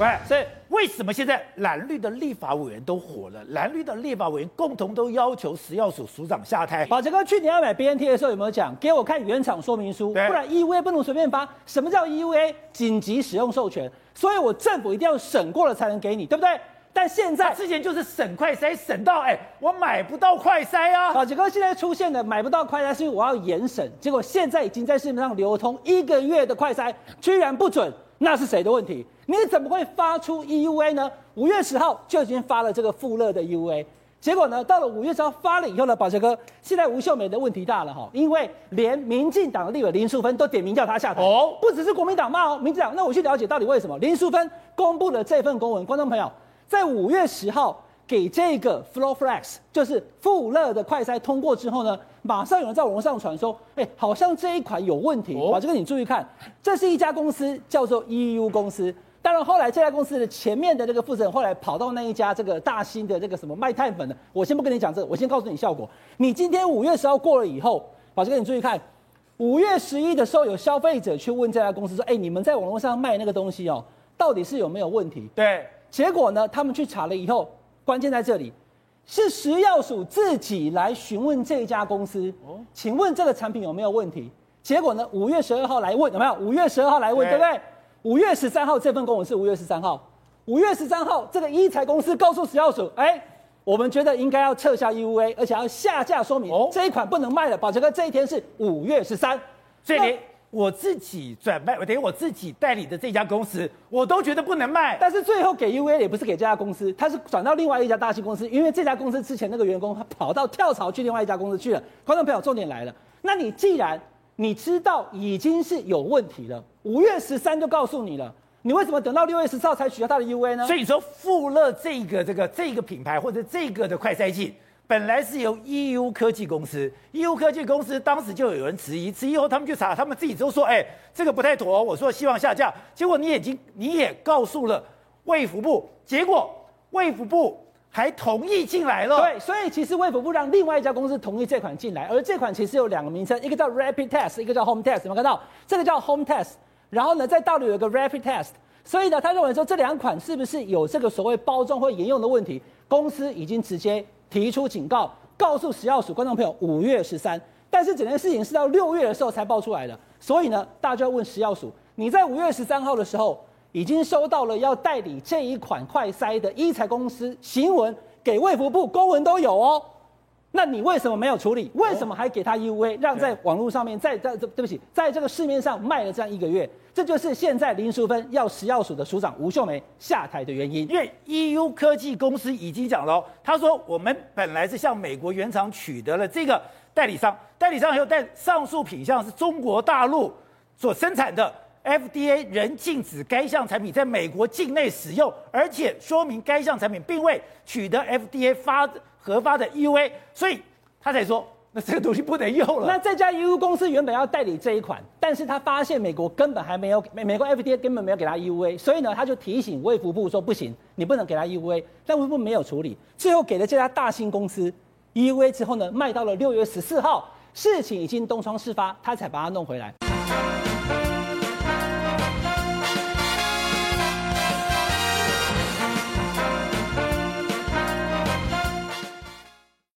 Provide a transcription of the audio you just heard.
喂，所以为什么现在蓝绿的立法委员都火了？蓝绿的立法委员共同都要求食药署署长下台。宝杰哥去年要买 BNT 的时候有没有讲？给我看原厂说明书，不然 EUA 不能随便发。什么叫 EUA？紧急使用授权。所以我政府一定要审过了才能给你，对不对？但现在之前就是审快筛，审到哎，我买不到快筛啊。宝杰哥现在出现的买不到快筛，是因为我要严审，结果现在已经在市面上流通一个月的快筛，居然不准。那是谁的问题？你怎么会发出 EUA 呢？五月十号就已经发了这个富勒的 EUA，结果呢，到了五月十号发了以后呢，宝杰哥，现在吴秀梅的问题大了哈，因为连民进党的立委林淑芬都点名叫他下台哦，不只是国民党骂哦，民进党，那我去了解到底为什么？林淑芬公布了这份公文，观众朋友，在五月十号给这个 FlowFlex 就是富勒的快筛通过之后呢，马上有人在网络上传说，哎，好像这一款有问题。宝杰哥，你注意看，这是一家公司叫做 EU 公司。当然后来这家公司的前面的这个负责人后来跑到那一家这个大兴的这个什么卖碳粉的，我先不跟你讲这个，我先告诉你效果。你今天五月十号过了以后，宝杰哥，你注意看，五月十一的时候有消费者去问这家公司说，哎，你们在网络上卖那个东西哦，到底是有没有问题？对，结果呢，他们去查了以后，关键在这里。是食药署自己来询问这家公司，请问这个产品有没有问题？结果呢，五月十二号来问有没有？五月十二号来问，对不对？五月十三号这份公文是五月十三号，五月十三号这个一财公司告诉食药署，哎，我们觉得应该要撤销 EUA，而且要下架说明，这一款不能卖了。宝杰哥，这一天是五月十三，所以。我自己转卖，我等于我自己代理的这家公司，我都觉得不能卖。但是最后给 EUA 也不是给这家公司，他是转到另外一家大型公司，因为这家公司之前那个员工他跑到跳槽去另外一家公司去了。观众朋友，重点来了，那你既然你知道已经是有问题了，五月十三就告诉你了，你为什么等到六月十四号才取消他的 U A 呢？所以说富乐这个这个这个品牌或者这个的快筛剂。本来是由 EU 科技公司，EU 科技公司当时就有人质疑，质疑后他们去查，他们自己都说，哎，这个不太妥。我说希望下架，结果你已经你也告诉了卫福部，结果卫福部还同意进来了。对，所以其实卫福部让另外一家公司同意这款进来，而这款其实有两个名称，一个叫 Rapid Test，一个叫 Home Test。有没有看到？这个叫 Home Test，然后呢，在大陆有个 Rapid Test，所以呢，他认为说这两款是不是有这个所谓包装或沿用的问题？公司已经直接。提出警告，告诉食药署观众朋友，五月十三，但是整件事情是到六月的时候才爆出来的，所以呢，大家就要问食药署，你在五月十三号的时候已经收到了要代理这一款快筛的医材公司行文，给卫福部公文都有哦。那你为什么没有处理？为什么还给他 EUA，让在网络上面，在在这对不起，在这个市面上卖了这样一个月？这就是现在林淑芬要食药署的署长吴秀梅下台的原因。因为 EU 科技公司已经讲了，他说我们本来是向美国原厂取得了这个代理商，代理商还有代上述品项是中国大陆所生产的，FDA 仍禁止该项产品在美国境内使用，而且说明该项产品并未取得 FDA 发。核发的 EUA，所以他才说，那这个东西不能用了。那这家 EU 公司原本要代理这一款，但是他发现美国根本还没有美美国 FDA 根本没有给他 EUA，所以呢，他就提醒卫福部说不行，你不能给他 EUA。但卫福部没有处理，最后给了这家大新公司 EUA 之后呢，卖到了六月十四号，事情已经东窗事发，他才把它弄回来。